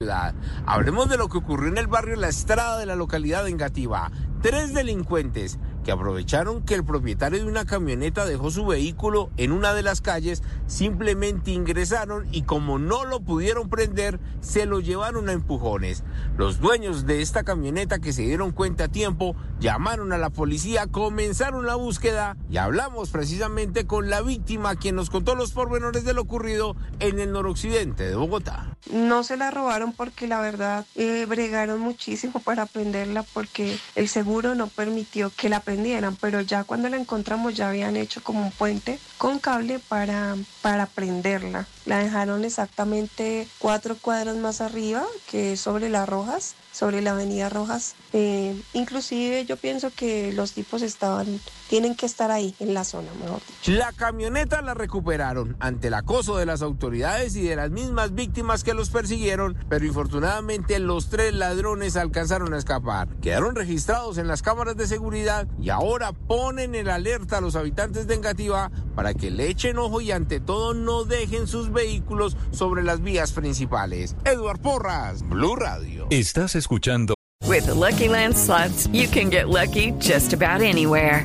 La, hablemos de lo que ocurrió en el barrio La Estrada de la localidad de Engativá. Tres delincuentes que aprovecharon que el propietario de una camioneta dejó su vehículo en una de las calles, simplemente ingresaron y como no lo pudieron prender, se lo llevaron a empujones. Los dueños de esta camioneta que se dieron cuenta a tiempo, llamaron a la policía, comenzaron la búsqueda y hablamos precisamente con la víctima quien nos contó los pormenores de lo ocurrido en el noroccidente de Bogotá. No se la robaron porque la verdad eh, bregaron muchísimo para prenderla porque el seguro no permitió que la pero ya cuando la encontramos ya habían hecho como un puente con cable para, para prenderla. La dejaron exactamente cuatro cuadras más arriba, que sobre las Rojas, sobre la avenida Rojas. Eh, inclusive yo pienso que los tipos estaban, tienen que estar ahí, en la zona, mejor dicho. La camioneta la recuperaron ante el acoso de las autoridades y de las mismas víctimas que los persiguieron, pero infortunadamente los tres ladrones alcanzaron a escapar. Quedaron registrados en las cámaras de seguridad y ahora ponen en alerta a los habitantes de Engativá para que le echen ojo y ante todo no dejen sus vehículos sobre las vías principales. Eduard Porras, Blue Radio. Estás escuchando With the Lucky Land slots, you can get lucky just about anywhere.